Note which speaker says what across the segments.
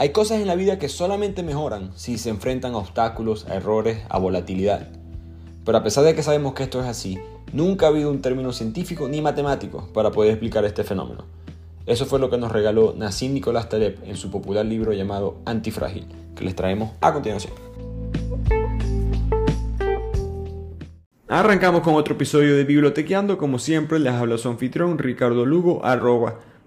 Speaker 1: Hay cosas en la vida que solamente mejoran si se enfrentan a obstáculos, a errores, a volatilidad. Pero a pesar de que sabemos que esto es así, nunca ha habido un término científico ni matemático para poder explicar este fenómeno. Eso fue lo que nos regaló Nassim Nicolás Taleb en su popular libro llamado Antifrágil, que les traemos a continuación. Arrancamos con otro episodio de Bibliotequeando. Como siempre, les habla su anfitrión Ricardo Lugo, arroba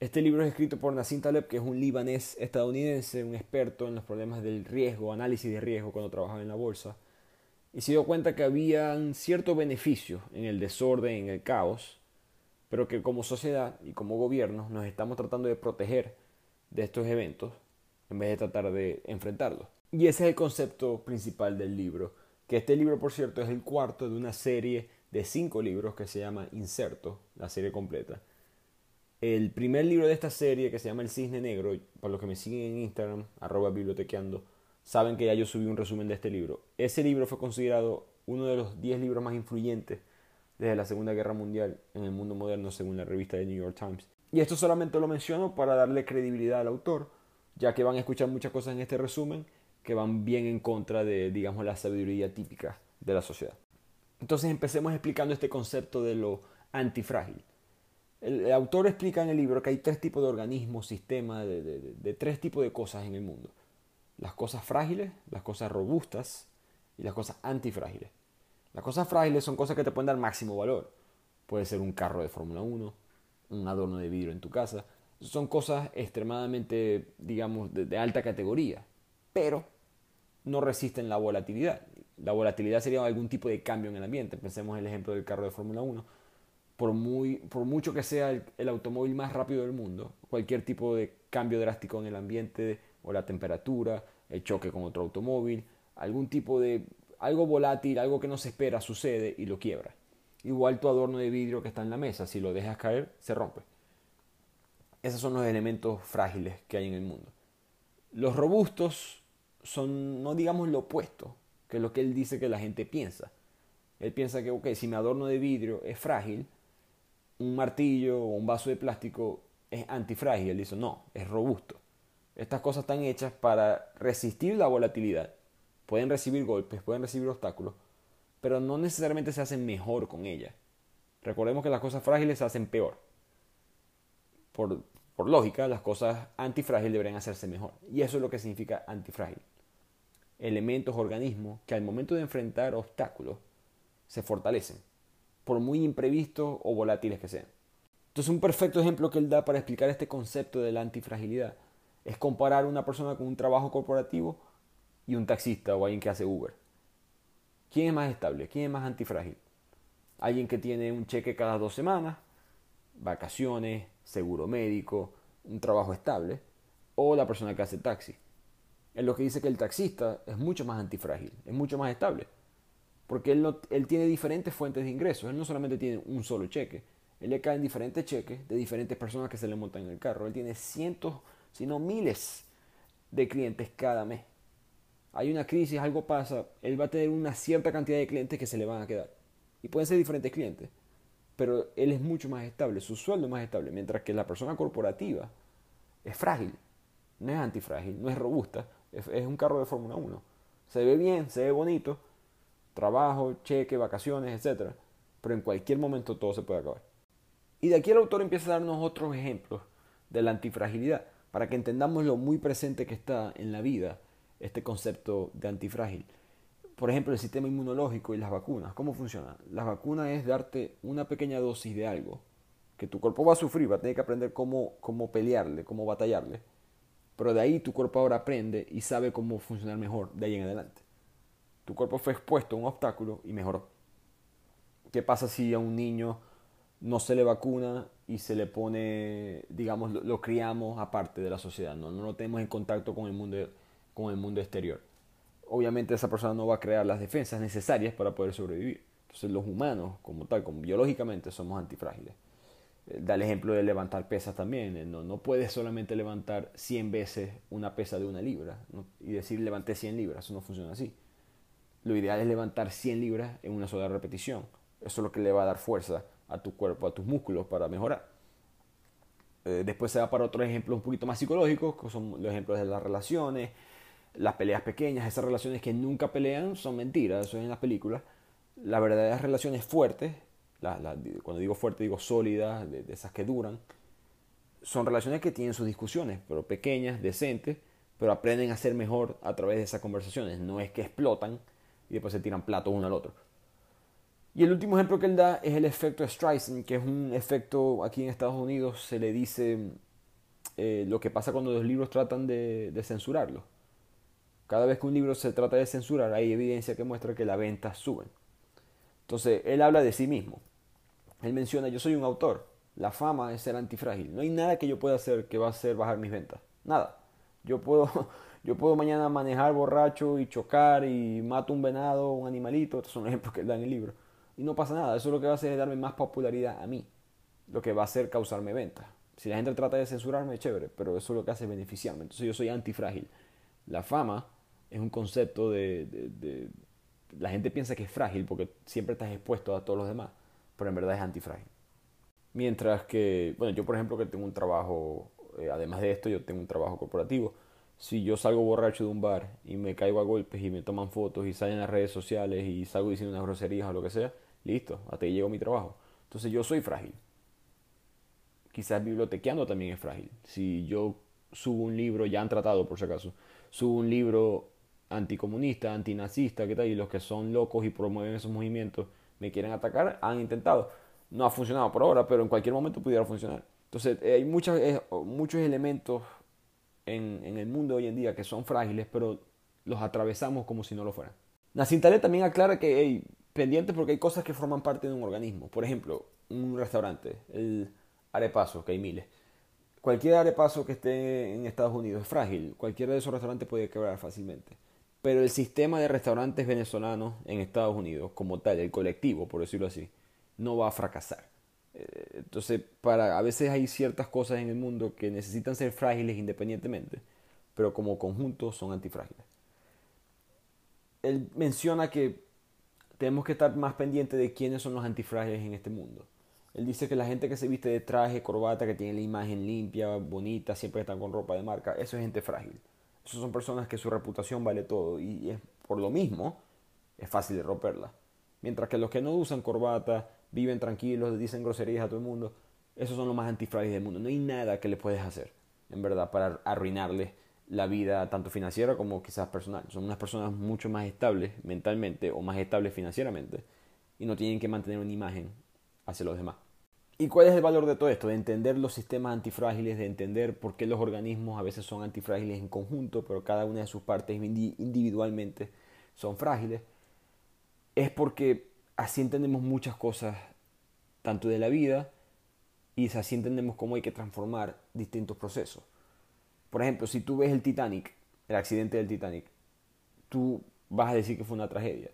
Speaker 1: Este libro es escrito por Nassim Taleb, que es un libanés estadounidense, un experto en los problemas del riesgo, análisis de riesgo cuando trabajaba en la bolsa, y se dio cuenta que había cierto beneficio en el desorden, en el caos, pero que como sociedad y como gobierno nos estamos tratando de proteger de estos eventos en vez de tratar de enfrentarlos. Y ese es el concepto principal del libro, que este libro, por cierto, es el cuarto de una serie de cinco libros que se llama Inserto, la serie completa el primer libro de esta serie, que se llama El Cisne Negro, para los que me siguen en Instagram, arroba bibliotequeando, saben que ya yo subí un resumen de este libro. Ese libro fue considerado uno de los 10 libros más influyentes desde la Segunda Guerra Mundial en el mundo moderno, según la revista de New York Times. Y esto solamente lo menciono para darle credibilidad al autor, ya que van a escuchar muchas cosas en este resumen que van bien en contra de, digamos, la sabiduría típica de la sociedad. Entonces empecemos explicando este concepto de lo antifrágil. El, autor explica en el libro que hay tres tipos de organismos, sistemas, de, tres tipos de cosas en el mundo. Las cosas frágiles, las cosas robustas y las cosas antifrágiles. Las cosas frágiles son cosas que te pueden dar máximo valor. Puede ser un carro de Fórmula 1, un adorno de vidrio en tu casa. Son cosas extremadamente, digamos, de, de alta categoría, pero no resisten la volatilidad. La volatilidad sería algún tipo de cambio en el ambiente. Pensemos en el ejemplo del carro de Fórmula 1 por, muy, por mucho que sea el, automóvil más rápido del mundo, cualquier tipo de cambio drástico en el ambiente o la temperatura, el choque con otro automóvil, algún tipo de algo volátil, algo que no se espera sucede y lo quiebra. Igual tu adorno de vidrio que está en la mesa, si lo dejas caer, se rompe. Esos son los elementos frágiles que hay en el mundo. Los robustos son, no digamos lo opuesto, que es lo que él dice que la gente piensa. Él piensa que, ok, si mi adorno de vidrio es frágil, un martillo o un vaso de plástico es antifrágil. Él dice, no, es robusto. Estas cosas están hechas para resistir la volatilidad. Pueden recibir golpes, pueden recibir obstáculos, pero no necesariamente se hacen mejor con ellas. Recordemos que las cosas frágiles se hacen peor. Por, por lógica, las cosas antifrágiles deberían hacerse mejor. Y eso es lo que significa antifrágil. Elementos, organismos que al momento de enfrentar obstáculos se fortalecen por muy imprevistos o volátiles que sean. Entonces un perfecto ejemplo que él da para explicar este concepto de la antifragilidad es comparar una persona con un trabajo corporativo y un taxista o alguien que hace Uber. ¿Quién es más estable? ¿Quién es más antifrágil? Alguien que tiene un cheque cada dos semanas, vacaciones, seguro médico, un trabajo estable, o la persona que hace taxi. Es lo que dice que el taxista es mucho más antifrágil, es mucho más estable. Porque él, tiene diferentes fuentes de ingresos. Él no solamente tiene un solo cheque. Él le caen diferentes cheques de diferentes personas que se le montan en el carro. Él tiene cientos, si no miles de clientes cada mes. Hay una crisis, algo pasa, él va a tener una cierta cantidad de clientes que se le van a quedar. Y pueden ser diferentes clientes. Pero él es mucho más estable, su sueldo es más estable. Mientras que la persona corporativa es frágil. No es antifrágil, no es robusta. Es, es un carro de Fórmula 1. Se ve bien, se ve bonito, trabajo, cheque, vacaciones, etc. Pero en cualquier momento todo se puede acabar. Y de aquí el autor empieza a darnos otros ejemplos de la antifragilidad, para que entendamos lo muy presente que está en la vida este concepto de antifrágil. Por ejemplo, el sistema inmunológico y las vacunas. ¿Cómo funciona? Las vacunas es darte una pequeña dosis de algo que tu cuerpo va a sufrir, va a tener que aprender cómo, cómo pelearle, cómo batallarle. Pero de ahí tu cuerpo ahora aprende y sabe cómo funcionar mejor de ahí en adelante. Tu cuerpo fue expuesto a un obstáculo y mejoró. ¿Qué pasa si a un niño no se le vacuna y se le pone, digamos, lo, criamos aparte de la sociedad, ¿no? no lo tenemos en contacto con el mundo, con el mundo exterior? obviamente esa persona no va a crear las defensas necesarias para poder sobrevivir. Entonces los humanos, como tal, como biológicamente, somos antifrágiles. Eh, da el ejemplo de levantar pesas también. Eh, no, no puedes solamente levantar 100 veces una pesa de una libra y decir levanté 100 libras. Eso no funciona así. Lo ideal es levantar 100 libras en una sola repetición. Eso es lo que le va a dar fuerza a tu cuerpo, a tus músculos para mejorar. Eh, después se va para otros ejemplos un poquito más psicológicos, que son los ejemplos de las relaciones, las peleas pequeñas, esas relaciones que nunca pelean son mentiras, eso es en las películas. Las verdaderas relaciones fuertes, cuando digo fuerte digo sólidas, de, esas que duran, son relaciones que tienen sus discusiones, pero pequeñas, decentes, pero aprenden a ser mejor a través de esas conversaciones. No es que explotan y después se tiran platos uno al otro. Y el último ejemplo que él da es el efecto Streisand, que es un efecto aquí en Estados Unidos, se le dice eh, lo que pasa cuando los libros tratan de, de censurarlo. Cada vez que un libro se trata de censurar, hay evidencia que muestra que las ventas suben. Entonces, él habla de sí mismo. Él menciona, yo soy un autor, la fama es ser antifrágil. No hay nada que yo pueda hacer que va a hacer bajar mis ventas. Nada. Yo puedo, yo puedo mañana manejar borracho y chocar y mato un venado, un animalito. Estos son ejemplos que da en el libro y no pasa nada. Eso lo que va a hacer es darme más popularidad a mí, lo que va a hacer causarme ventas. Si la gente trata de censurarme, chévere, pero eso lo que hace es beneficiarme. Entonces yo soy antifrágil. La fama es un concepto de, La gente piensa que es frágil porque siempre estás expuesto a todos los demás, pero en verdad es antifrágil. Mientras que, bueno, yo por ejemplo que tengo un trabajo, eh, además de esto, yo tengo un trabajo corporativo. Si yo salgo borracho de un bar y me caigo a golpes y me toman fotos y salen en las redes sociales y salgo diciendo unas groserías o lo que sea, Listo, hasta ahí llegó mi trabajo. Entonces yo soy frágil. Quizás bibliotequeando también es frágil. Si yo subo un libro, ya han tratado por si acaso, subo un libro anticomunista, antinazista, ¿qué tal? Y los que son locos y promueven esos movimientos me quieren atacar, han intentado. No ha funcionado por ahora, pero en cualquier momento pudiera funcionar. Entonces eh, hay muchas, eh, muchos elementos en, en, el mundo hoy en día que son frágiles, pero los atravesamos como si no lo fueran. Nacintale también aclara que pendiente porque hay cosas que forman parte de un organismo. Por ejemplo, un restaurante, el arepaso, que hay miles. Cualquier arepaso que esté en Estados Unidos es frágil. Cualquiera de esos restaurantes puede quebrar fácilmente. Pero el sistema de restaurantes venezolanos en Estados Unidos, como tal, el colectivo, por decirlo así, no va a fracasar. Eh, entonces, para, a veces hay ciertas cosas en el mundo que necesitan ser frágiles independientemente, pero como conjunto son antifrágiles. Él menciona que tenemos que estar más pendientes de quiénes son los antifrágiles en este mundo. Él dice que la gente que se viste de traje, corbata, que tiene la imagen limpia, bonita, siempre están con ropa de marca, eso es gente frágil. Esas son personas que su reputación vale todo y por lo mismo es fácil de romperla. Mientras que los que no usan corbata, viven tranquilos, dicen groserías a todo el mundo, esos son los más antifrágiles del mundo. No hay nada que le puedes hacer, en verdad, para arruinarles la vida tanto financiera como quizás personal. Son unas personas mucho más estables mentalmente o más estables financieramente y no tienen que mantener una imagen hacia los demás. ¿Y cuál es el valor de todo esto? De entender los sistemas antifrágiles, de entender por qué los organismos a veces son antifrágiles en conjunto, pero cada una de sus partes individualmente son frágiles. Es porque así entendemos muchas cosas, tanto de la vida, y así entendemos cómo hay que transformar distintos procesos. Por ejemplo, si tú ves el Titanic, el accidente del Titanic, tú vas a decir que fue una tragedia.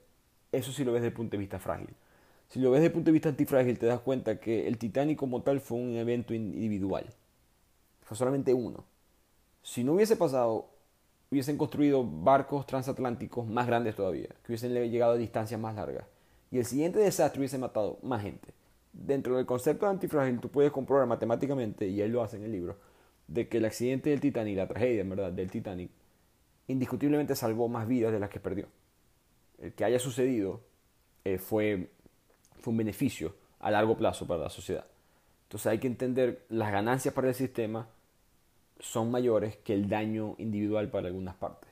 Speaker 1: Eso sí lo ves desde el punto de vista frágil. Si lo ves desde el punto de vista antifrágil, te das cuenta que el Titanic como tal fue un evento individual. Fue solamente uno. Si no hubiese pasado, hubiesen construido barcos transatlánticos más grandes todavía, que hubiesen llegado a distancias más largas. Y el siguiente desastre hubiese matado más gente. Dentro del concepto de antifrágil, tú puedes comprobar matemáticamente, y él lo hace en el libro, de que el accidente del Titanic, la tragedia en verdad del Titanic, indiscutiblemente salvó más vidas de las que perdió. El que haya sucedido eh, fue, fue un beneficio a largo plazo para la sociedad. Entonces hay que entender las ganancias para el sistema son mayores que el daño individual para algunas partes.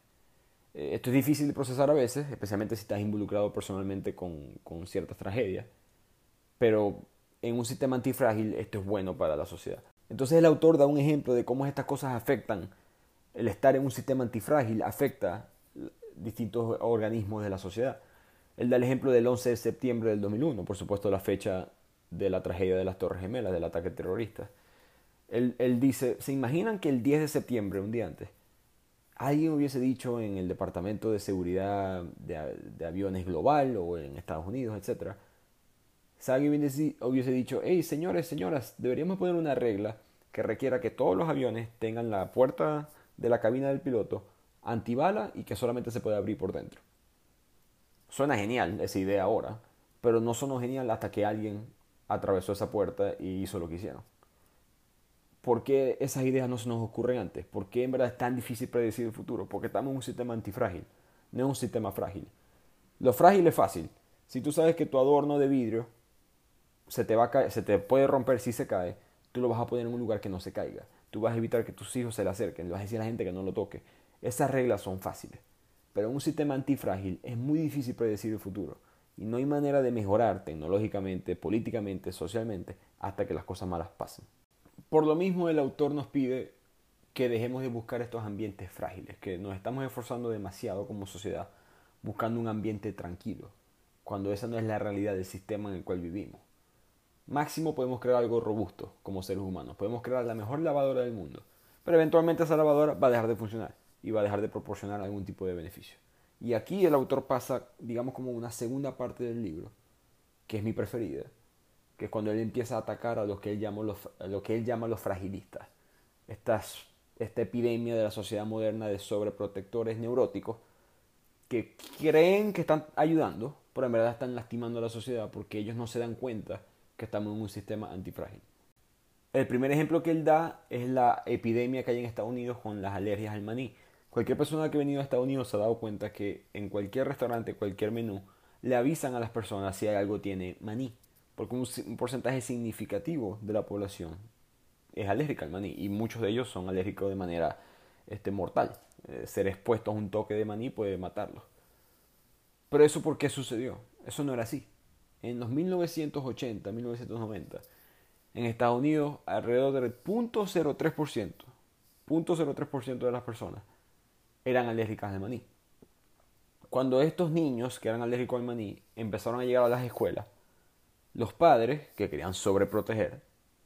Speaker 1: Eh, esto es difícil de procesar a veces, especialmente si estás involucrado personalmente con, con ciertas tragedias, pero en un sistema antifrágil esto es bueno para la sociedad. Entonces el autor da un ejemplo de cómo estas cosas afectan, el estar en un sistema antifrágil afecta distintos organismos de la sociedad. Él da el ejemplo del 11 de septiembre del 2001, por supuesto la fecha de la tragedia de las Torres Gemelas, del ataque terrorista. Él, él dice, ¿se imaginan que el 10 de septiembre, un día antes, alguien hubiese dicho en el Departamento de Seguridad de, Aviones Global o en Estados Unidos, etc., alguien hubiese dicho, hey, señores, señoras, deberíamos poner una regla que requiera que todos los aviones tengan la puerta de la cabina del piloto antibala y que solamente se puede abrir por dentro. Suena genial esa idea ahora, pero no sonó genial hasta que alguien atravesó esa puerta y hizo lo que hicieron. ¿Por qué esas ideas no se nos ocurren antes? ¿Por qué en verdad es tan difícil predecir el futuro? Porque estamos en un sistema antifrágil, no es un sistema frágil. Lo frágil es fácil. Si tú sabes que tu adorno de vidrio se te, va a se te puede romper si se cae, tú lo vas a poner en un lugar que no se caiga. Tú vas a evitar que tus hijos se le acerquen, vas a decir a la gente que no lo toque. Esas reglas son fáciles. Pero en un sistema antifrágil es muy difícil predecir el futuro. Y no hay manera de mejorar tecnológicamente, políticamente, socialmente, hasta que las cosas malas pasen. Por lo mismo el autor nos pide que dejemos de buscar estos ambientes frágiles, que nos estamos esforzando demasiado como sociedad buscando un ambiente tranquilo, cuando esa no es la realidad del sistema en el cual vivimos. Máximo podemos crear algo robusto como seres humanos, podemos crear la mejor lavadora del mundo, pero eventualmente esa lavadora va a dejar de funcionar y va a dejar de proporcionar algún tipo de beneficio. Y aquí el autor pasa, digamos, como una segunda parte del libro, que es mi preferida, que cuando él empieza a atacar a lo que él llama los, lo que él llama los fragilistas. Esta epidemia de la sociedad moderna de sobreprotectores neuróticos que creen que están ayudando, pero en verdad están lastimando a la sociedad porque ellos no se dan cuenta que estamos en un sistema antifrágil. El primer ejemplo que él da es la epidemia que hay en Estados Unidos con las alergias al maní. Cualquier persona que ha venido a Estados Unidos se ha dado cuenta que en cualquier restaurante, cualquier menú, le avisan a las personas si algo tiene maní, porque un, porcentaje significativo de la población es alérgica al maní y muchos de ellos son alérgicos de manera este, mortal. Eh, ser expuestos a un toque de maní puede matarlos. Pero eso por qué sucedió? Eso no era así. En los 1980, 1990, en Estados Unidos alrededor del 0.03%, 0.03% de las personas eran alérgicas al maní. Cuando estos niños que eran alérgicos al maní empezaron a llegar a las escuelas, los padres que querían sobreproteger,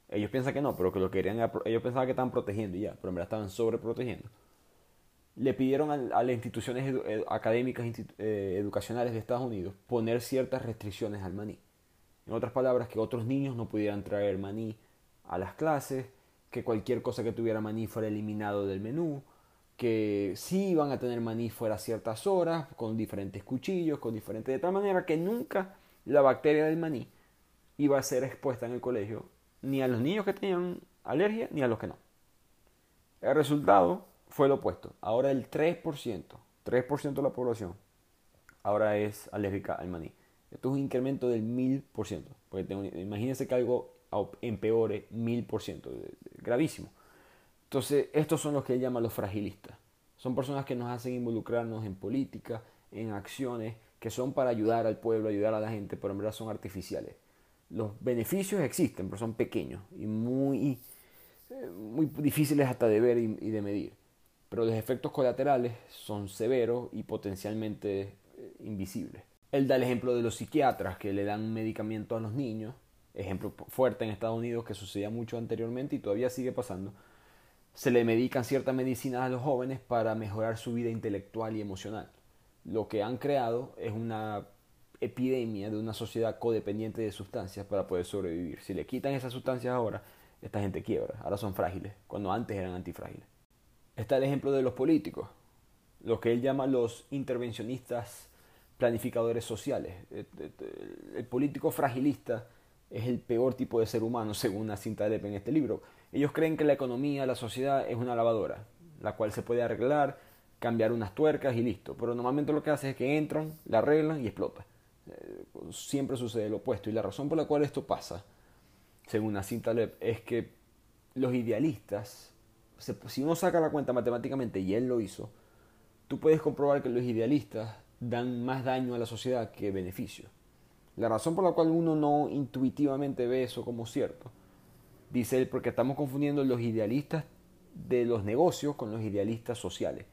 Speaker 1: ellos piensan que no, pero que lo querían, ellos pensaban que estaban protegiendo ya, pero en verdad estaban sobreprotegiendo. Le pidieron a, las instituciones académicas eh, educacionales de Estados Unidos poner ciertas restricciones al maní. En otras palabras, que otros niños no pudieran traer maní a las clases, que cualquier cosa que tuviera maní fuera eliminado del menú, que sí iban a tener maní fuera ciertas horas, con diferentes cuchillos, con diferentes... De tal manera que nunca la bacteria del maní iba a ser expuesta en el colegio, ni a los niños que tenían alergia, ni a los que no. El resultado fue lo opuesto. Ahora el 3%, 3% de la población, ahora es alérgica al maní. Esto es un incremento del 1000%. Porque imagínense que algo empeore 1000%, gravísimo. Entonces, estos son los que él llama los fragilistas. Son personas que nos hacen involucrarnos en política, en acciones que son para ayudar al pueblo, ayudar a la gente, pero en verdad son artificiales. Los beneficios existen, pero son pequeños y muy, eh, muy difíciles hasta de ver y, de medir. Pero los efectos colaterales son severos y potencialmente eh, invisibles. Él da el ejemplo de los psiquiatras que le dan medicamento a los niños, ejemplo fuerte en Estados Unidos que sucedía mucho anteriormente y todavía sigue pasando se le medican ciertas medicinas a los jóvenes para mejorar su vida intelectual y emocional. Lo que han creado es una epidemia de una sociedad codependiente de sustancias para poder sobrevivir. Si le quitan esas sustancias ahora, esta gente quiebra. Ahora son frágiles, cuando antes eran antifrágiles. Está el ejemplo de los políticos, lo que él llama los intervencionistas planificadores sociales. El político fragilista es el peor tipo de ser humano, según una cinta de Lepe en este libro ellos creen que la economía, la sociedad es una lavadora, la cual se puede arreglar, cambiar unas tuercas y listo. Pero normalmente lo que hace es que entran, la arreglan y explota. Siempre sucede lo opuesto. Y la razón por la cual esto pasa, según Nassim Taleb, es que los idealistas, si uno saca la cuenta matemáticamente, y él lo hizo, tú puedes comprobar que los idealistas dan más daño a la sociedad que beneficio. La razón por la cual uno no intuitivamente ve eso como cierto Dice él, porque estamos confundiendo los idealistas de los negocios con los idealistas sociales.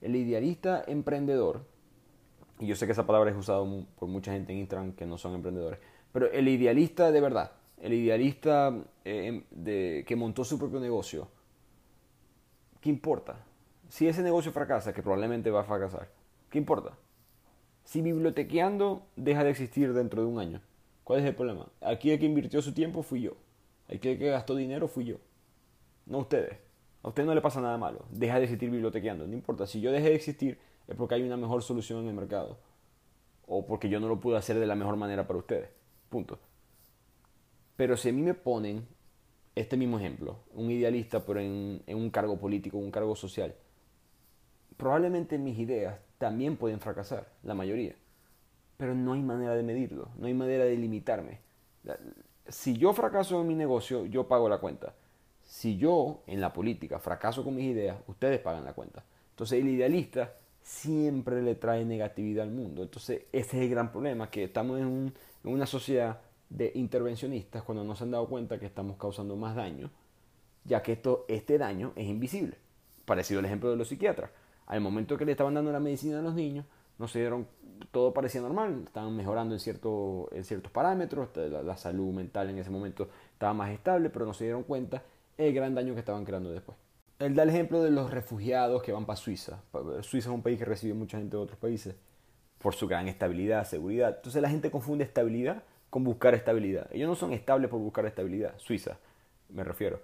Speaker 1: El idealista emprendedor, y yo sé que esa palabra es usada por mucha gente en Instagram que no son emprendedores, pero el idealista de verdad, el idealista em, de, que montó su propio negocio, ¿qué importa? Si ese negocio fracasa, que probablemente va a fracasar, ¿qué importa? Si bibliotequeando deja de existir dentro de un año, ¿cuál es el problema? Aquí el que invirtió su tiempo fui yo. Aquí el que gastó dinero fui yo. No ustedes. A usted no le pasa nada malo. Deja de existir bibliotequeando. No importa. Si yo dejé de existir es porque hay una mejor solución en el mercado. O porque yo no lo pude hacer de la mejor manera para ustedes. Punto. Pero si a mí me ponen este mismo ejemplo, un idealista pero en, un cargo político, un cargo social, probablemente mis ideas también pueden fracasar, la mayoría. Pero no hay manera de medirlo, no hay manera de limitarme. Si yo fracaso en mi negocio, yo pago la cuenta. Si yo en la política fracaso con mis ideas, ustedes pagan la cuenta. Entonces el idealista siempre le trae negatividad al mundo. Entonces ese es el gran problema, que estamos en, una sociedad de intervencionistas cuando no se han dado cuenta que estamos causando más daño, ya que esto, este daño es invisible. Parecido al ejemplo de los psiquiatras. Al momento que le estaban dando la medicina a los niños, no se dieron, todo parecía normal, estaban mejorando en, cierto, en ciertos parámetros, la, la, salud mental en ese momento estaba más estable, pero no se dieron cuenta el gran daño que estaban creando después. Él da el ejemplo de los refugiados que van para Suiza. Suiza es un país que recibe mucha gente de otros países por su gran estabilidad, seguridad. Entonces la gente confunde estabilidad con buscar estabilidad. Ellos no son estables por buscar estabilidad. Suiza, me refiero.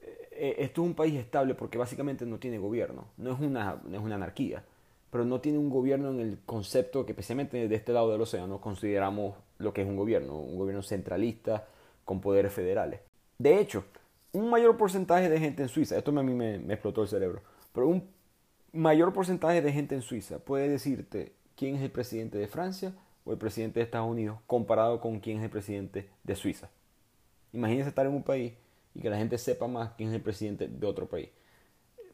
Speaker 1: Eh, eh, esto es un país estable porque básicamente no tiene gobierno. No es una, no es una anarquía. Pero no tiene un gobierno en el concepto que especialmente de este lado del océano consideramos lo que es un gobierno. Un gobierno centralista con poderes federales. De hecho, un mayor porcentaje de gente en Suiza, esto a mí me, me explotó el cerebro, pero un mayor porcentaje de gente en Suiza puede decirte quién es el presidente de Francia o el presidente de Estados Unidos comparado con quién es el presidente de Suiza. Imagínense estar en un país y que la gente sepa más quién es el presidente de otro país.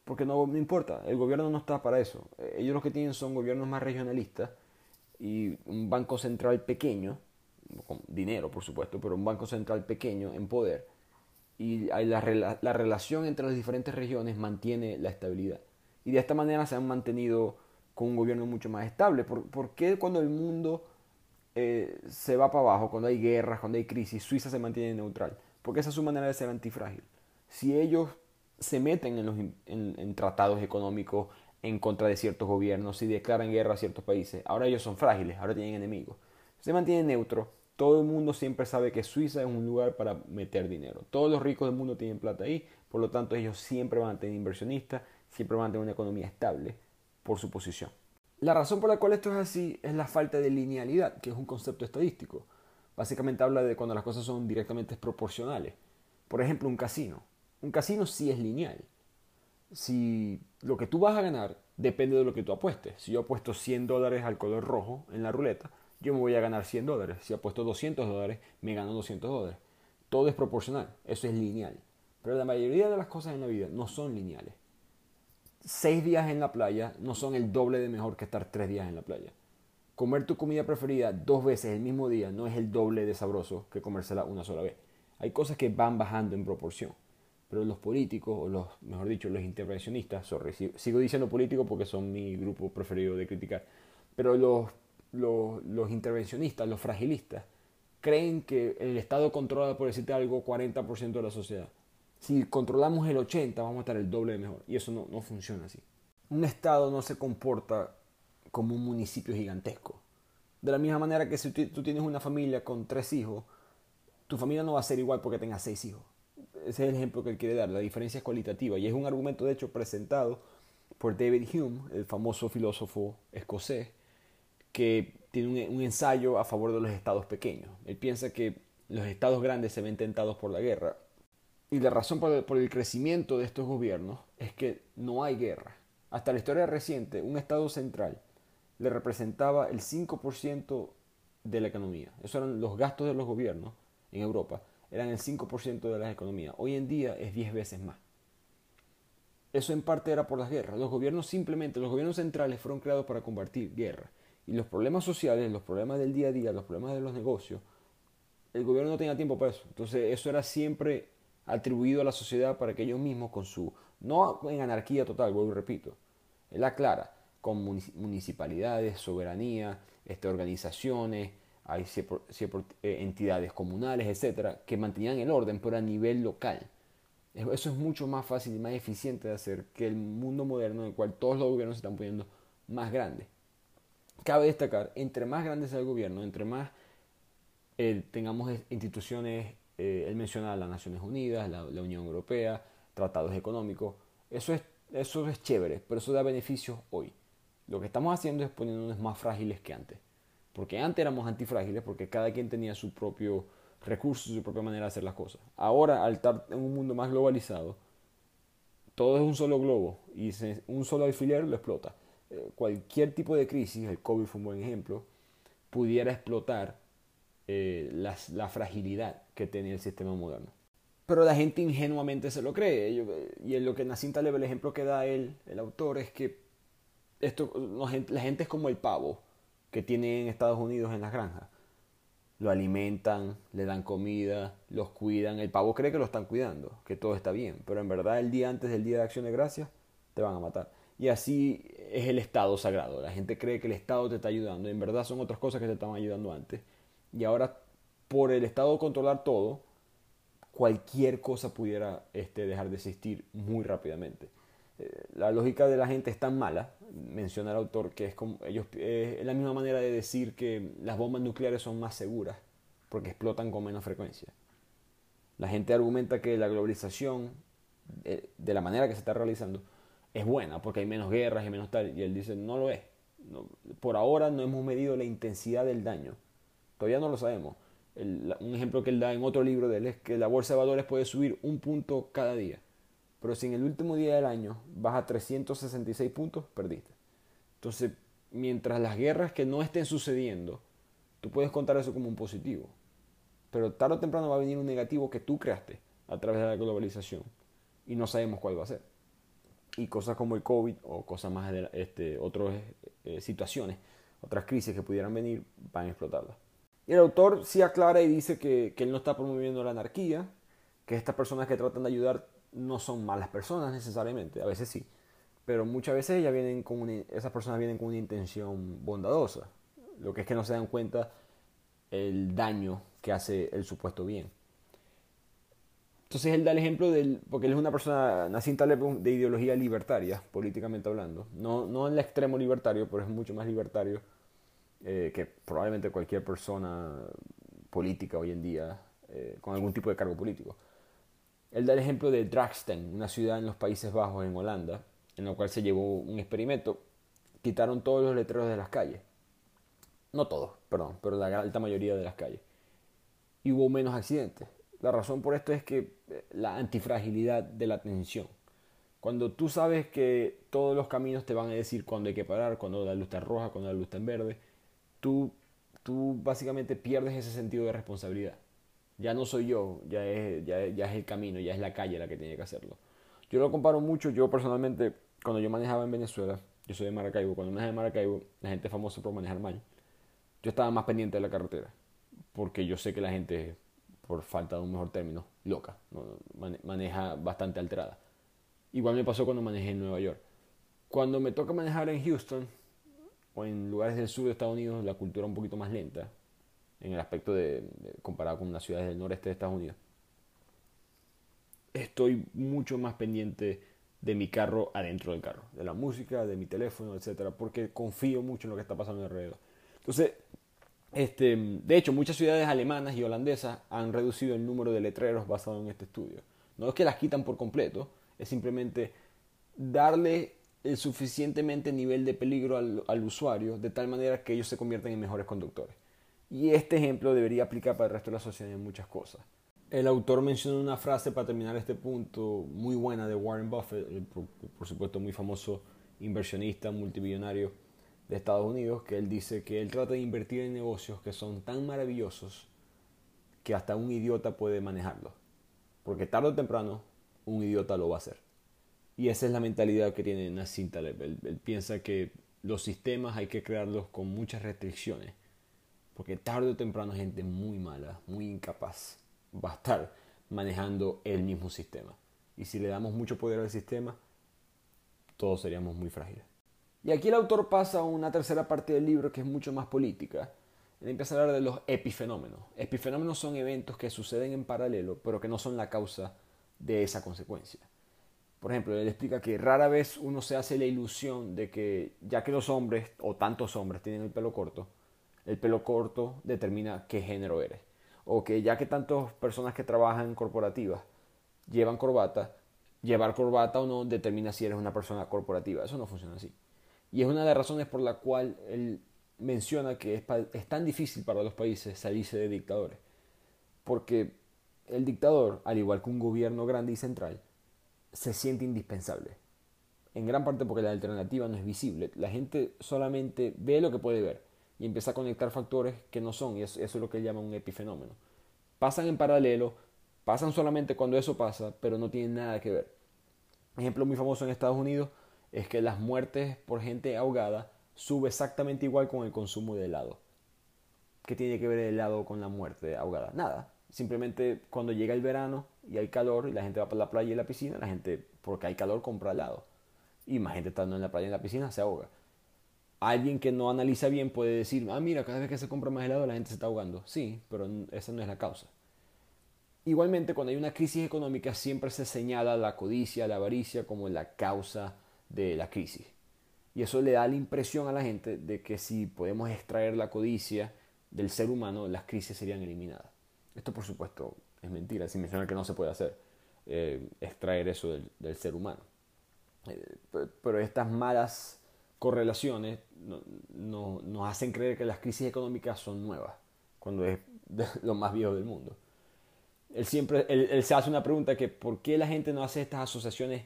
Speaker 1: Porque no, no importa, el gobierno no está para eso. Ellos lo que tienen son gobiernos más regionalistas y un banco central pequeño, con dinero por supuesto, pero un banco central pequeño en poder. Y la, la relación entre las diferentes regiones mantiene la estabilidad. Y de esta manera se han mantenido con un gobierno mucho más estable. ¿Por, por qué cuando el mundo eh, se va para abajo, cuando hay guerras, cuando hay crisis, Suiza se mantiene neutral, porque esa es su manera de ser antifrágil. Si ellos se meten en, los, en, tratados económicos en contra de ciertos gobiernos, si declaran guerra a ciertos países, ahora ellos son frágiles, ahora tienen enemigos. Se mantiene neutro, todo el mundo siempre sabe que Suiza es un lugar para meter dinero. Todos los ricos del mundo tienen plata ahí, por lo tanto ellos siempre van a tener inversionistas, siempre van a tener una economía estable por su posición. La razón por la cual esto es así es la falta de linealidad, que es un concepto estadístico. Básicamente habla de cuando las cosas son directamente proporcionales. Por ejemplo, un casino. Un casino sí es lineal. Si lo que tú vas a ganar depende de lo que tú apuestes. Si yo apuesto 100 dólares al color rojo en la ruleta, yo me voy a ganar 100 dólares. Si apuesto 200 dólares, me gano 200 dólares. Todo es proporcional. Eso es lineal. Pero la mayoría de las cosas en la vida no son lineales seis días en la playa no son el doble de mejor que estar tres días en la playa. Comer tu comida preferida dos veces el mismo día no es el doble de sabroso que comérsela una sola vez. Hay cosas que van bajando en proporción. Pero los políticos, o los, mejor dicho, los intervencionistas, sigo diciendo políticos porque son mi grupo preferido de criticar, pero los, los, intervencionistas, los fragilistas, creen que el Estado controla, por decirte algo, 40% de la sociedad si controlamos el 80, vamos a estar el doble de mejor. Y eso no, funciona así. Un estado no se comporta como un municipio gigantesco. De la misma manera que si tú tienes una familia con tres hijos, tu familia no va a ser igual porque tengas seis hijos. Ese es el ejemplo que él quiere dar. La diferencia es cualitativa. Y es un argumento, de hecho, presentado por David Hume, el famoso filósofo escocés, que tiene un, ensayo a favor de los estados pequeños. Él piensa que los estados grandes se ven tentados por la guerra y la razón por el, crecimiento de estos gobiernos es que no hay guerra. Hasta la historia reciente, un Estado central le representaba el 5% de la economía. Esos eran los gastos de los gobiernos en Europa. Eran el 5% de la economía. Hoy en día es 10 veces más. Eso en parte era por las guerras. Los gobiernos simplemente, los gobiernos centrales fueron creados para combatir guerra. Y los problemas sociales, los problemas del día a día, los problemas de los negocios, el gobierno no tenía tiempo para eso. Entonces eso era siempre atribuido a la sociedad para que ellos mismos con su, no en anarquía total, vuelvo y repito, él aclara, con municipalidades, soberanía, este, organizaciones, hay eh, entidades comunales, etcétera, que mantenían el orden, pero a nivel local. Eso es mucho más fácil y más eficiente de hacer que el mundo moderno en el cual todos los gobiernos se están poniendo más grandes. Cabe destacar, entre más grande sea el gobierno, entre más eh, tengamos instituciones, eh, él las Naciones Unidas, la, Unión Europea, tratados económicos, eso es, eso es chévere, pero eso da beneficios hoy. Lo que estamos haciendo es poniéndonos más frágiles que antes. Porque antes éramos antifrágiles porque cada quien tenía su propio recurso, su propia manera de hacer las cosas. Ahora, al estar en un mundo más globalizado, todo es un solo globo y un solo alfiler lo explota. Eh, cualquier tipo de crisis, el COVID fue un buen ejemplo, pudiera explotar eh, la fragilidad que tenía el sistema moderno. Pero la gente ingenuamente se lo cree. Y en lo que Nassim Taleb, el ejemplo que da él, el autor, es que esto, la gente es como el pavo que tiene en Estados Unidos en las granjas. Lo alimentan, le dan comida, los cuidan. El pavo cree que lo están cuidando, que todo está bien. Pero en verdad el día antes del Día de Acción de Gracias te van a matar. Y así es el Estado sagrado. La gente cree que el Estado te está ayudando. En verdad son otras cosas que te estaban ayudando antes. Y ahora, por el Estado controlar todo, cualquier cosa pudiera este, dejar de existir muy rápidamente. Eh, la lógica de la gente es tan mala, menciona el autor, que es como ellos eh, es la misma manera de decir que las bombas nucleares son más seguras porque explotan con menos frecuencia. La gente argumenta que la globalización, eh, de la manera que se está realizando, es buena porque hay menos guerras y menos tal. Y él dice, no lo es. por ahora no hemos medido la intensidad del daño. Todavía no lo sabemos. un ejemplo que él da en otro libro de él es que la bolsa de valores puede subir un punto cada día. Pero si en el último día del año baja 366 puntos, perdiste. Entonces, mientras las guerras que no estén sucediendo, tú puedes contar eso como un positivo. Pero tarde o temprano va a venir un negativo que tú creaste a través de la globalización. Y no sabemos cuál va a ser y cosas como el COVID o cosas más este, otras eh, situaciones, otras crisis que pudieran venir, van a explotarlas. Y el autor sí aclara y dice que, que, él no está promoviendo la anarquía, que estas personas que tratan de ayudar no son malas personas necesariamente, a veces sí, pero muchas veces ellas vienen con esas personas vienen con una intención bondadosa, lo que es que no se dan cuenta el daño que hace el supuesto bien. Entonces él da el ejemplo del, porque él es una persona, Nassim Taleb de ideología libertaria, políticamente hablando, no, no en el extremo libertario, pero es mucho más libertario eh, que probablemente cualquier persona política hoy en día eh, con algún tipo de cargo político. Él da el ejemplo de Drachten, una ciudad en los Países Bajos, en Holanda, en la cual se llevó un experimento, quitaron todos los letreros de las calles, no todos, perdón, pero la alta mayoría de las calles, y hubo menos accidentes la razón por esto es que eh, la antifragilidad de la atención. Cuando tú sabes que todos los caminos te van a decir cuándo hay que parar, cuando la luz está roja, cuando la luz está en verde, tú, tú básicamente pierdes ese sentido de responsabilidad. Ya no soy yo, ya es, ya, es el camino, ya es la calle la que tiene que hacerlo. Yo lo comparo mucho, yo personalmente, cuando yo manejaba en Venezuela, yo soy de Maracaibo, cuando manejaba en Maracaibo, la gente es famosa por manejar mal. Yo estaba más pendiente de la carretera, porque yo sé que la gente por falta de un mejor término, loca, maneja bastante alterada. Igual me pasó cuando manejé en Nueva York. Cuando me toca manejar en Houston o en lugares del sur de Estados Unidos, la cultura un poquito más lenta, en el aspecto de, comparado con las ciudades del noreste de Estados Unidos, estoy mucho más pendiente de mi carro adentro del carro, de la música, de mi teléfono, etcétera, porque confío mucho en lo que está pasando alrededor. Entonces, este, de hecho, muchas ciudades alemanas y holandesas han reducido el número de letreros basado en este estudio. No es que las quitan por completo, es simplemente darle el suficientemente nivel de peligro al, usuario de tal manera que ellos se convierten en mejores conductores. Y este ejemplo debería aplicar para el resto de la sociedad en muchas cosas. El autor menciona una frase para terminar este punto muy buena de Warren Buffett, por, por supuesto muy famoso inversionista multimillonario de Estados Unidos, que él dice que él trata de invertir en negocios que son tan maravillosos que hasta un idiota puede manejarlos. Porque tarde o temprano un idiota lo va a hacer. Y esa es la mentalidad que tiene Nassim Taleb. Él, piensa que los sistemas hay que crearlos con muchas restricciones. Porque tarde o temprano gente muy mala, muy incapaz, va a estar manejando el mismo sistema. Y si le damos mucho poder al sistema, todos seríamos muy frágiles. Y aquí el autor pasa a una tercera parte del libro que es mucho más política. Él empieza a hablar de los epifenómenos. Epifenómenos son eventos que suceden en paralelo, pero que no son la causa de esa consecuencia. Por ejemplo, él explica que rara vez uno se hace la ilusión de que ya que los hombres, o tantos hombres, tienen el pelo corto, el pelo corto determina qué género eres. O que ya que tantas personas que trabajan en corporativas llevan corbata, llevar corbata o no determina si eres una persona corporativa. Eso no funciona así. Y es una de las razones por la cual él menciona que es, tan difícil para los países salirse de dictadores. Porque el dictador, al igual que un gobierno grande y central, se siente indispensable. En gran parte porque la alternativa no es visible. La gente solamente ve lo que puede ver y empieza a conectar factores que no son, y eso, es lo que él llama un epifenómeno. Pasan en paralelo, pasan solamente cuando eso pasa, pero no tienen nada que ver. Ejemplo muy famoso en Estados Unidos es que las muertes por gente ahogada sube exactamente igual con el consumo de helado. ¿Qué tiene que ver el helado con la muerte ahogada? Nada. Simplemente cuando llega el verano y hay calor y la gente va para la playa y la piscina, la gente, porque hay calor, compra helado. Y más gente estando en la playa y en la piscina se ahoga. Alguien que no analiza bien puede decir, ah, mira, cada vez que se compra más helado la gente se está ahogando. Sí, pero esa no es la causa. Igualmente, cuando hay una crisis económica, siempre se señala la codicia, la avaricia como la causa de la crisis. Y eso le da la impresión a la gente de que si podemos extraer la codicia del ser humano, las crisis serían eliminadas. Esto, por supuesto, es mentira. Si menciona que no se puede hacer, eh, extraer eso del, ser humano. Eh, pero estas malas correlaciones no, nos hacen creer que las crisis económicas son nuevas, cuando es lo más viejo del mundo. Él siempre él, se hace una pregunta que por qué la gente no hace estas asociaciones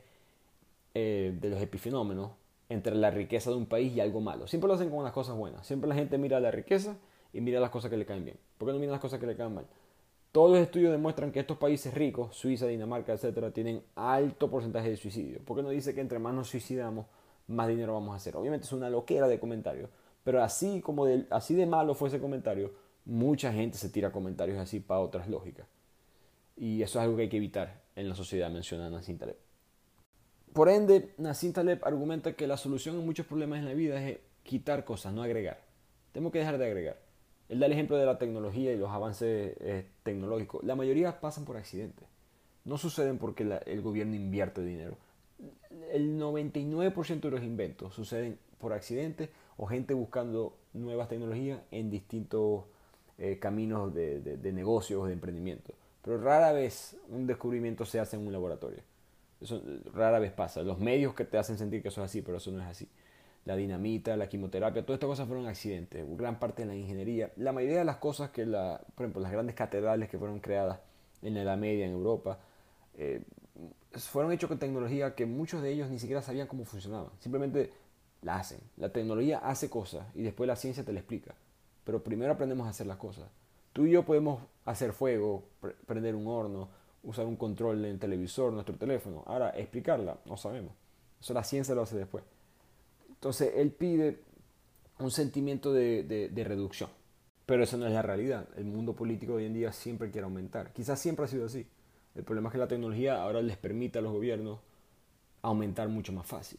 Speaker 1: eh, de los epifenómenos entre la riqueza de un país y algo malo. Siempre lo hacen con las cosas buenas. Siempre la gente mira la riqueza y mira las cosas que le caen bien. ¿Por qué no mira las cosas que le caen mal? Todos los estudios demuestran que estos países ricos, Suiza, Dinamarca, etcétera, tienen alto porcentaje de suicidio. ¿Por qué no dice que entre más nos suicidamos, más dinero vamos a hacer? Obviamente es una loquera de comentarios, pero así como de, así de malo fue ese comentario, mucha gente se tira comentarios así para otras lógicas. Y eso es algo que hay que evitar en la sociedad, menciona Nassim Taleb. Por ende, Nassim Taleb argumenta que la solución a muchos problemas en la vida es quitar cosas, no agregar. Tenemos que dejar de agregar. Él da el ejemplo de la tecnología y los avances eh, tecnológicos. La mayoría pasan por accidente. No suceden porque el gobierno invierte dinero. El 99% de los inventos suceden por accidente o gente buscando nuevas tecnologías en distintos eh, caminos de, de negocios o de emprendimiento. Pero rara vez un descubrimiento se hace en un laboratorio. Eso rara vez pasa. Los medios que te hacen sentir que eso es así, pero eso no es así. La dinamita, la quimioterapia, todas estas cosas fueron accidentes. Gran parte de la ingeniería. La mayoría de las cosas que, la, por ejemplo, las grandes catedrales que fueron creadas en la Edad Media en Europa, eh, fueron hechos con tecnología que muchos de ellos ni siquiera sabían cómo funcionaban. Simplemente la hacen. La tecnología hace cosas y después la ciencia te la explica. Pero primero aprendemos a hacer las cosas. Tú y yo podemos hacer fuego, prender un horno, usar un control en televisor, nuestro teléfono. Ahora, explicarla, no sabemos. Eso la ciencia lo hace después. Entonces, él pide un sentimiento de, reducción. Pero eso no es la realidad. El mundo político de hoy en día siempre quiere aumentar. Quizás siempre ha sido así. El problema es que la tecnología ahora les permite a los gobiernos aumentar mucho más fácil.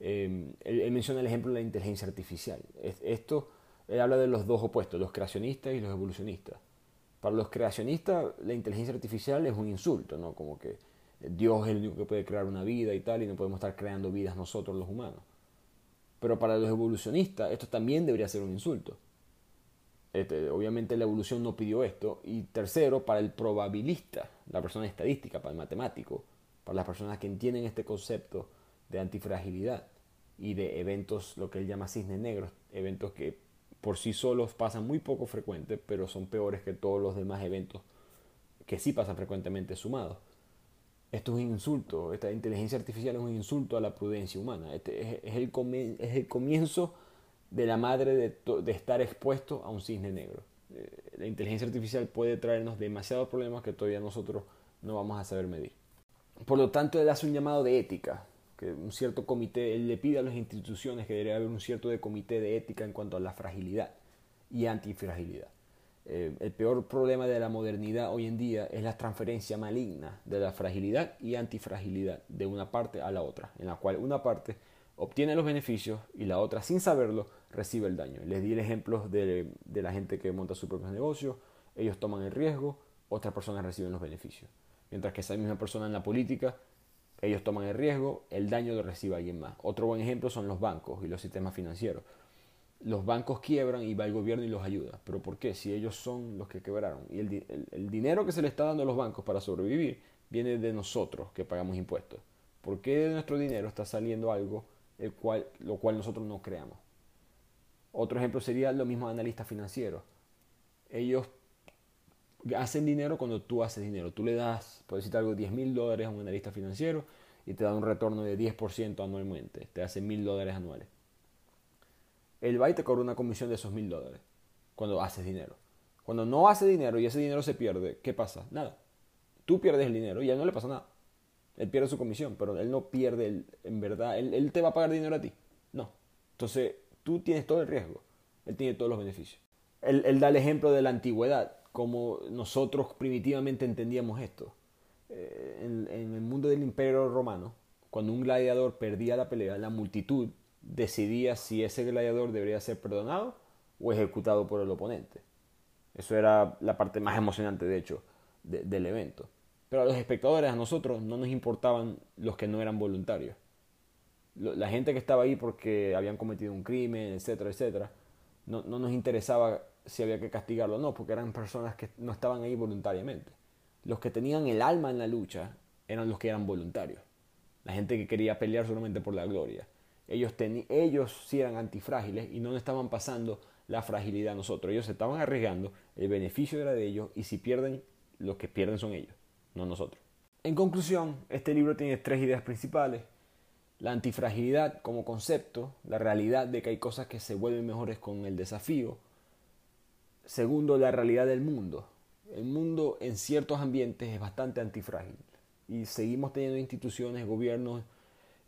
Speaker 1: Eh, él, menciona el ejemplo de la inteligencia artificial. Esto él habla de los dos opuestos, los creacionistas y los evolucionistas. Para los creacionistas, la inteligencia artificial es un insulto, ¿no? Como que Dios es el único que puede crear una vida y tal, y no podemos estar creando vidas nosotros los humanos. Pero para los evolucionistas, esto también debería ser un insulto. Este, obviamente la evolución no pidió esto. Y tercero, para el probabilista, la persona estadística, para el matemático, para las personas que entienden este concepto de antifragilidad y de eventos, lo que él llama cisnes negros, eventos que por sí solos pasan muy poco frecuente, pero son peores que todos los demás eventos que sí pasan frecuentemente sumados. Esto es un insulto, esta inteligencia artificial es un insulto a la prudencia humana. Este es, el comienzo de la madre de, de, estar expuesto a un cisne negro. Eh, la inteligencia artificial puede traernos demasiados problemas que todavía nosotros no vamos a saber medir. Por lo tanto, él hace un llamado de ética, que un cierto comité, él le pide a las instituciones que debería haber un cierto de comité de ética en cuanto a la fragilidad y antifragilidad. Eh, el peor problema de la modernidad hoy en día es la transferencia maligna de la fragilidad y antifragilidad de una parte a la otra, en la cual una parte obtiene los beneficios y la otra, sin saberlo, recibe el daño. Les di el ejemplo de, de la gente que monta su propio negocio, ellos toman el riesgo, otras personas reciben los beneficios. Mientras que esa misma persona en la política, ellos toman el riesgo, el daño lo recibe alguien más. Otro buen ejemplo son los bancos y los sistemas financieros. Los bancos quiebran y va el gobierno y los ayuda. ¿Pero por qué? Si ellos son los que quebraron. Y el, dinero que se le está dando a los bancos para sobrevivir viene de nosotros que pagamos impuestos. ¿Por qué de nuestro dinero está saliendo algo el cual, lo cual nosotros no creamos? Otro ejemplo sería lo mismo de analistas financieros. Ellos hacen dinero cuando tú haces dinero. Tú le das, por decirte algo, 10 mil dólares a un analista financiero y te da un retorno de 10% anualmente. Te hace mil dólares anuales. Él va te cobra una comisión de esos mil dólares cuando haces dinero. Cuando no hace dinero y ese dinero se pierde, ¿qué pasa? Nada. Tú pierdes el dinero y a él no le pasa nada. Él pierde su comisión, pero él no pierde, en verdad, él, te va a pagar dinero a ti. No. Entonces, tú tienes todo el riesgo. Él tiene todos los beneficios. Él, da el ejemplo de la antigüedad, como nosotros primitivamente entendíamos esto. Eh, en, el mundo del imperio romano, cuando un gladiador perdía la pelea, la multitud decidía si ese gladiador debería ser perdonado o ejecutado por el oponente. Eso era la parte más emocionante, de hecho, del evento. Pero a los espectadores, a nosotros, no nos importaban los que no eran voluntarios. La gente que estaba ahí porque habían cometido un crimen, etcétera, etcétera, no, no nos interesaba si había que castigarlo o no, porque eran personas que no estaban ahí voluntariamente. Los que tenían el alma en la lucha eran los que eran voluntarios. La gente que quería pelear solamente por la gloria. Ellos, ellos sí eran antifrágiles y no nos estaban pasando la fragilidad a nosotros. Ellos se estaban arriesgando, el beneficio era de ellos y si pierden, los que pierden son ellos no nosotros. En conclusión, este libro tiene tres ideas principales. La antifragilidad como concepto, la realidad de que hay cosas que se vuelven mejores con el desafío. Segundo, la realidad del mundo. El mundo en ciertos ambientes es bastante antifrágil y seguimos teniendo instituciones, gobiernos,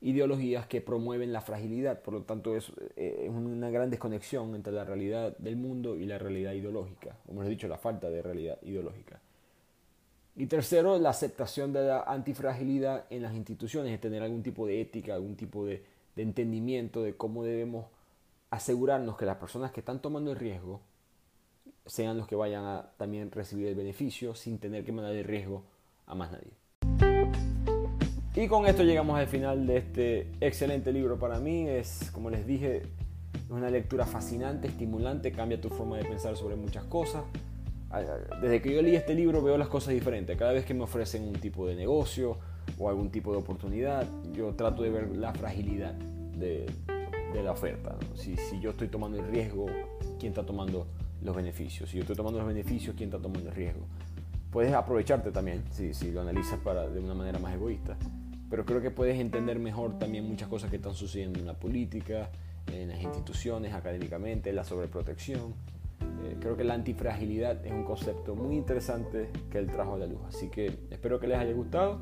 Speaker 1: ideologías que promueven la fragilidad. Por lo tanto, es, eh, es una gran desconexión entre la realidad del mundo y la realidad ideológica, o mejor dicho, la falta de realidad ideológica. Y tercero, la aceptación de la antifragilidad en las instituciones, es tener algún tipo de ética, algún tipo de, entendimiento de cómo debemos asegurarnos que las personas que están tomando el riesgo sean los que vayan a también recibir el beneficio sin tener que mandar el riesgo a más nadie. Y con esto llegamos al final de este excelente libro para mí. Es, como les dije, una lectura fascinante, estimulante, cambia tu forma de pensar sobre muchas cosas desde que yo leí este libro veo las cosas diferentes. Cada vez que me ofrecen un tipo de negocio o algún tipo de oportunidad, yo trato de ver la fragilidad de, la oferta. Si, yo estoy tomando el riesgo, ¿quién está tomando los beneficios? Si yo estoy tomando los beneficios, ¿quién está tomando el riesgo? Puedes aprovecharte también si, si lo analizas para, de una manera más egoísta. Pero creo que puedes entender mejor también muchas cosas que están sucediendo en la política, en las instituciones, académicamente, la sobreprotección eh, creo que la antifragilidad es un concepto muy interesante que él trajo a la luz. Así que espero que les haya gustado.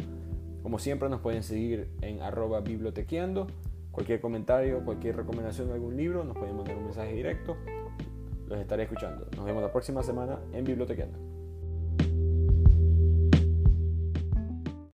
Speaker 1: Como siempre nos pueden seguir en arroba bibliotequeando. Cualquier comentario, cualquier recomendación de algún libro, nos pueden mandar un mensaje directo. Los estaré escuchando. Nos vemos la próxima semana en Bibliotequeando.